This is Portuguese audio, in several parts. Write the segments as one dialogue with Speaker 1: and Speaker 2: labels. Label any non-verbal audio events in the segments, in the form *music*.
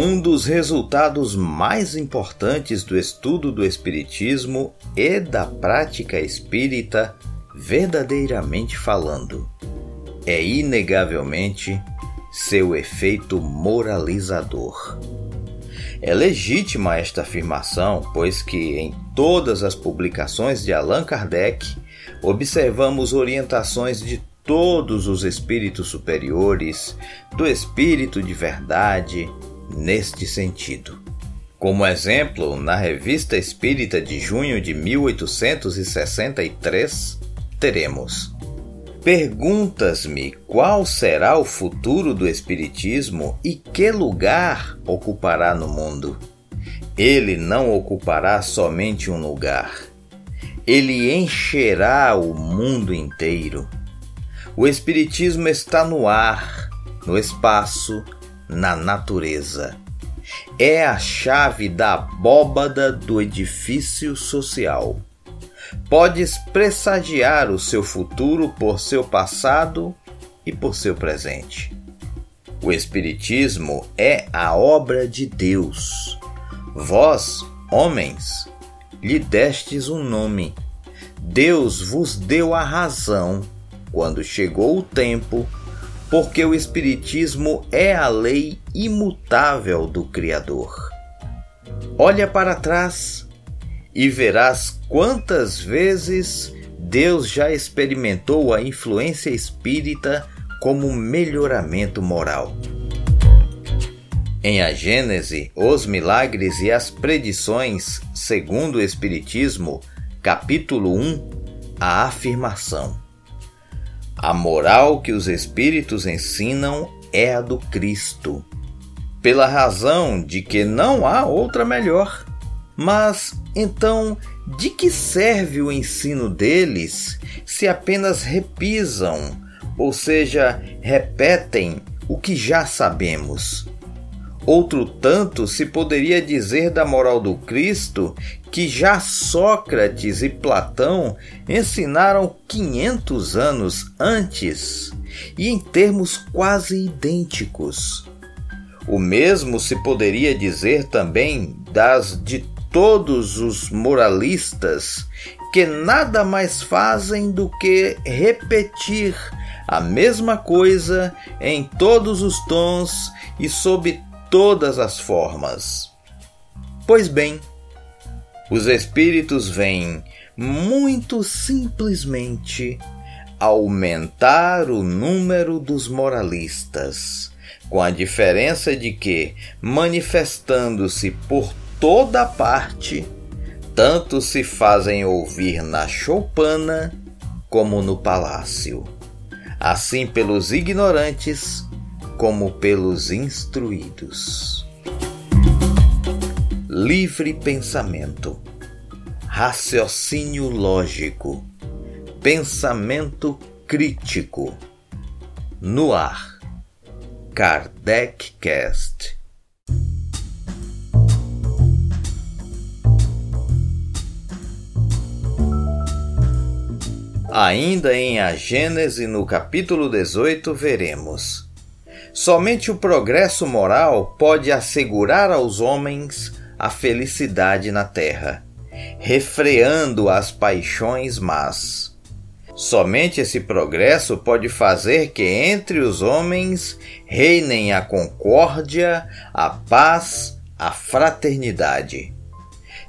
Speaker 1: Um dos resultados mais importantes do estudo do Espiritismo e da prática espírita, verdadeiramente falando, é inegavelmente seu efeito moralizador. É legítima esta afirmação, pois que em todas as publicações de Allan Kardec observamos orientações de todos os espíritos superiores, do espírito de verdade, neste sentido. Como exemplo, na Revista Espírita de junho de 1863, teremos Perguntas-me qual será o futuro do Espiritismo e que lugar ocupará no mundo. Ele não ocupará somente um lugar, ele encherá o mundo inteiro. O Espiritismo está no ar, no espaço, na natureza. É a chave da abóbada do edifício social. Podes pressagiar o seu futuro por seu passado e por seu presente. O Espiritismo é a obra de Deus. Vós, homens, lhe destes um nome. Deus vos deu a razão quando chegou o tempo porque o Espiritismo é a lei imutável do Criador. Olha para trás e verás quantas vezes Deus já experimentou a influência espírita como melhoramento moral. Em A Gênese, os milagres e as predições, segundo o Espiritismo, capítulo 1, a afirmação. A moral que os espíritos ensinam é a do Cristo, pela razão de que não há outra melhor. Mas então, de que serve o ensino deles se apenas repisam, ou seja, repetem o que já sabemos? Outro tanto se poderia dizer da moral do Cristo que já Sócrates e Platão ensinaram 500 anos antes e em termos quase idênticos. O mesmo se poderia dizer também das de todos os moralistas que nada mais fazem do que repetir a mesma coisa em todos os tons e sob todas as formas. Pois bem, os espíritos vêm muito simplesmente aumentar o número dos moralistas, com a diferença de que, manifestando-se por toda parte, tanto se fazem ouvir na choupana como no palácio, assim pelos ignorantes como pelos instruídos. Livre pensamento, raciocínio lógico, pensamento crítico. No ar, Kardec Cast. Ainda em A Gênese, no capítulo 18, veremos Somente o progresso moral pode assegurar aos homens a felicidade na terra, refreando as paixões más. Somente esse progresso pode fazer que entre os homens reinem a concórdia, a paz, a fraternidade.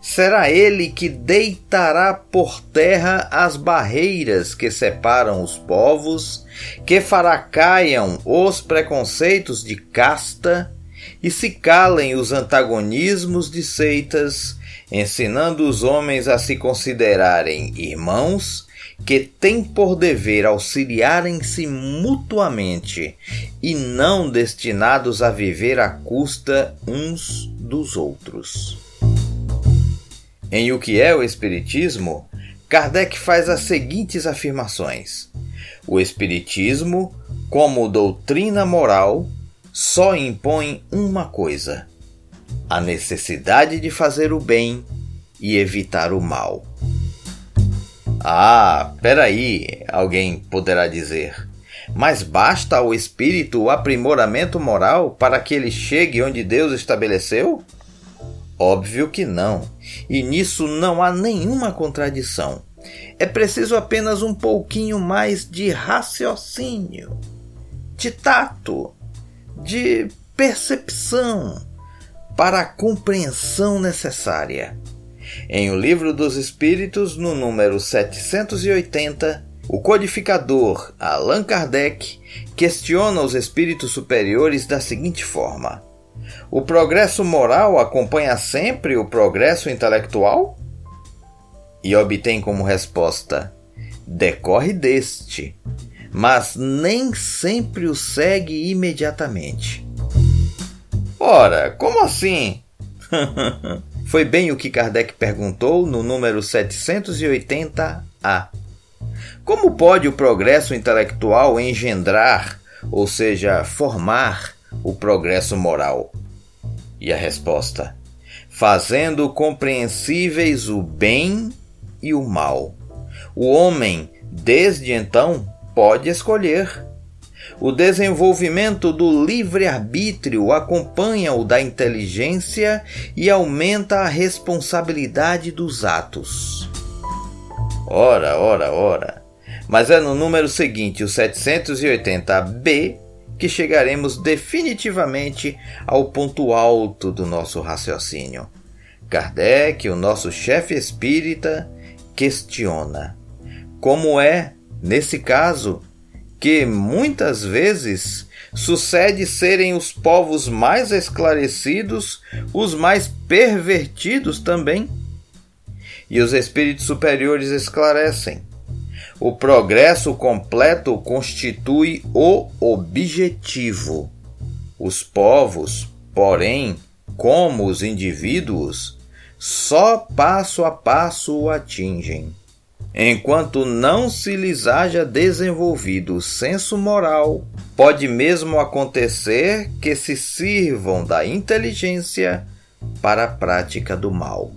Speaker 1: Será ele que deitará por terra as barreiras que separam os povos, que fará caiam os preconceitos de casta e se calem os antagonismos de seitas, ensinando os homens a se considerarem irmãos que têm por dever auxiliarem-se mutuamente e não destinados a viver à custa uns dos outros. Em O que é o Espiritismo, Kardec faz as seguintes afirmações: O Espiritismo, como doutrina moral, só impõe uma coisa: a necessidade de fazer o bem e evitar o mal. Ah, peraí, alguém poderá dizer. Mas basta ao espírito o aprimoramento moral para que ele chegue onde Deus estabeleceu? Óbvio que não, e nisso não há nenhuma contradição. É preciso apenas um pouquinho mais de raciocínio, de tato, de percepção para a compreensão necessária. Em O Livro dos Espíritos, no número 780, o codificador Allan Kardec questiona os espíritos superiores da seguinte forma: O progresso moral acompanha sempre o progresso intelectual? E obtém como resposta: decorre deste, mas nem sempre o segue imediatamente. Ora, como assim? *laughs* Foi bem o que Kardec perguntou no número 780A. Como pode o progresso intelectual engendrar, ou seja, formar, o progresso moral? E a resposta: fazendo compreensíveis o bem e o mal. O homem, desde então, pode escolher o desenvolvimento do livre-arbítrio acompanha o da inteligência e aumenta a responsabilidade dos atos. Ora, ora, ora. Mas é no número seguinte, o 780B, que chegaremos definitivamente ao ponto alto do nosso raciocínio. Kardec, o nosso chefe espírita, questiona: como é, nesse caso, que muitas vezes sucede serem os povos mais esclarecidos, os mais pervertidos também. E os espíritos superiores esclarecem. O progresso completo constitui o objetivo. Os povos, porém, como os indivíduos, só passo a passo o atingem enquanto não se lhes haja desenvolvido o senso moral, pode mesmo acontecer que se sirvam da inteligência para a prática do mal.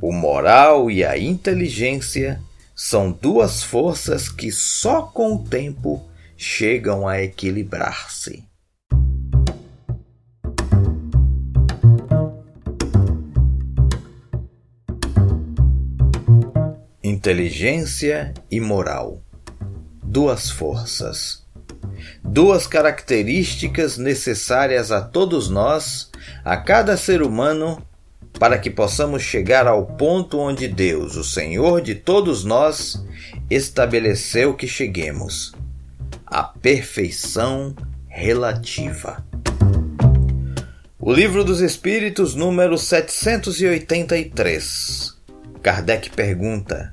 Speaker 1: O moral e a inteligência são duas forças que só com o tempo chegam a equilibrar-se. Inteligência e moral. Duas forças. Duas características necessárias a todos nós, a cada ser humano, para que possamos chegar ao ponto onde Deus, o Senhor de todos nós, estabeleceu que cheguemos a perfeição relativa. O Livro dos Espíritos, número 783. Kardec pergunta: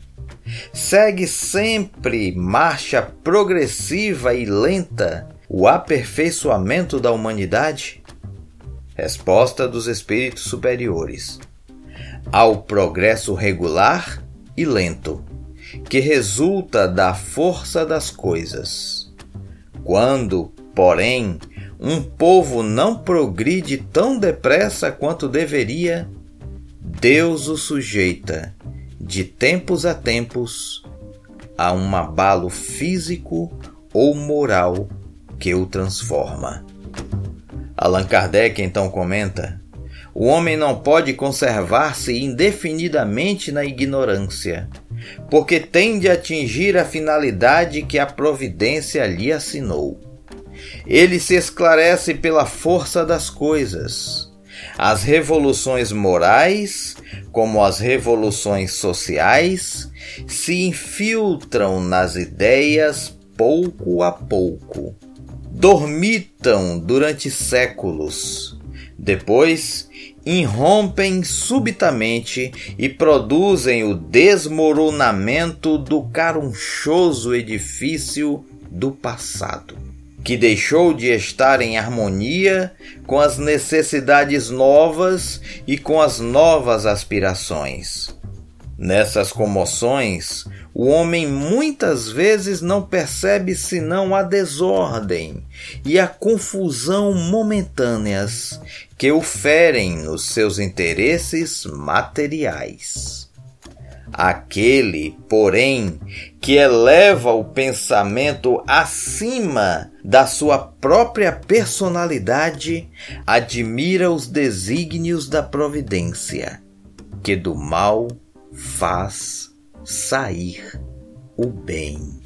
Speaker 1: segue sempre marcha progressiva e lenta o aperfeiçoamento da humanidade? Resposta dos espíritos superiores: ao progresso regular e lento, que resulta da força das coisas. Quando, porém, um povo não progride tão depressa quanto deveria, Deus o sujeita de tempos a tempos, a um abalo físico ou moral que o transforma. Allan Kardec então comenta: o homem não pode conservar-se indefinidamente na ignorância, porque tem de atingir a finalidade que a providência lhe assinou. Ele se esclarece pela força das coisas. As revoluções morais como as revoluções sociais, se infiltram nas ideias pouco a pouco. Dormitam durante séculos. Depois, irrompem subitamente e produzem o desmoronamento do carunchoso edifício do passado que deixou de estar em harmonia com as necessidades novas e com as novas aspirações. Nessas comoções, o homem muitas vezes não percebe senão a desordem e a confusão momentâneas que o ferem nos seus interesses materiais. Aquele, porém, que eleva o pensamento acima da sua própria personalidade, admira os desígnios da providência, que do mal faz sair o bem.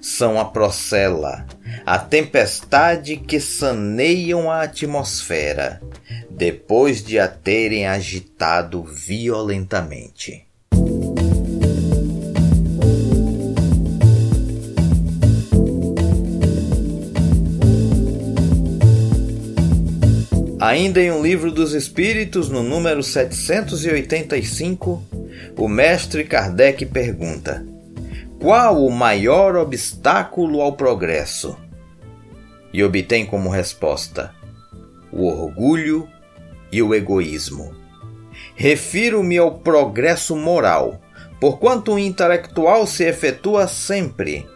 Speaker 1: São a procela, a tempestade que saneiam a atmosfera, depois de a terem agitado violentamente. Ainda em um livro dos Espíritos, no número 785, o mestre Kardec pergunta: Qual o maior obstáculo ao progresso? E obtém como resposta: o orgulho e o egoísmo. Refiro-me ao progresso moral, porquanto o intelectual se efetua sempre.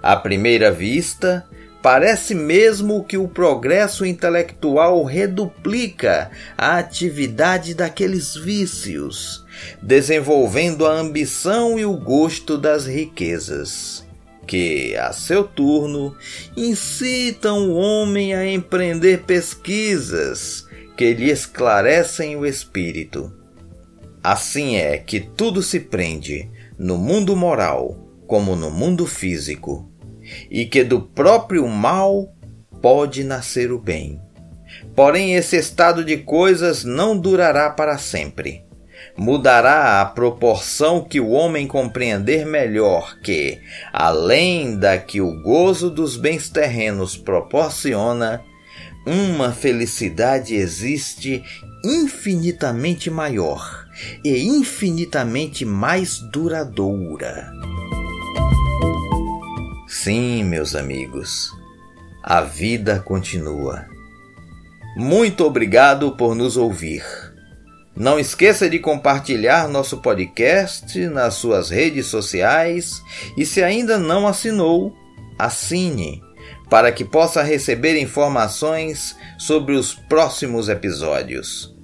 Speaker 1: À primeira vista, Parece mesmo que o progresso intelectual reduplica a atividade daqueles vícios, desenvolvendo a ambição e o gosto das riquezas, que, a seu turno, incitam o homem a empreender pesquisas que lhe esclarecem o espírito. Assim é que tudo se prende, no mundo moral como no mundo físico e que do próprio mal pode nascer o bem. Porém, esse estado de coisas não durará para sempre. Mudará à proporção que o homem compreender melhor que, além da que o gozo dos bens terrenos proporciona, uma felicidade existe infinitamente maior e infinitamente mais duradoura. Sim, meus amigos, a vida continua. Muito obrigado por nos ouvir. Não esqueça de compartilhar nosso podcast nas suas redes sociais e, se ainda não assinou, assine para que possa receber informações sobre os próximos episódios.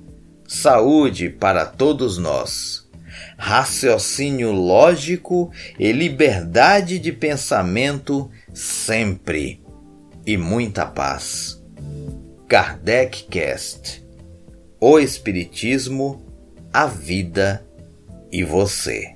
Speaker 1: Saúde para todos nós! raciocínio lógico e liberdade de pensamento sempre. E muita paz. Kardec Cast. O Espiritismo, a vida e você.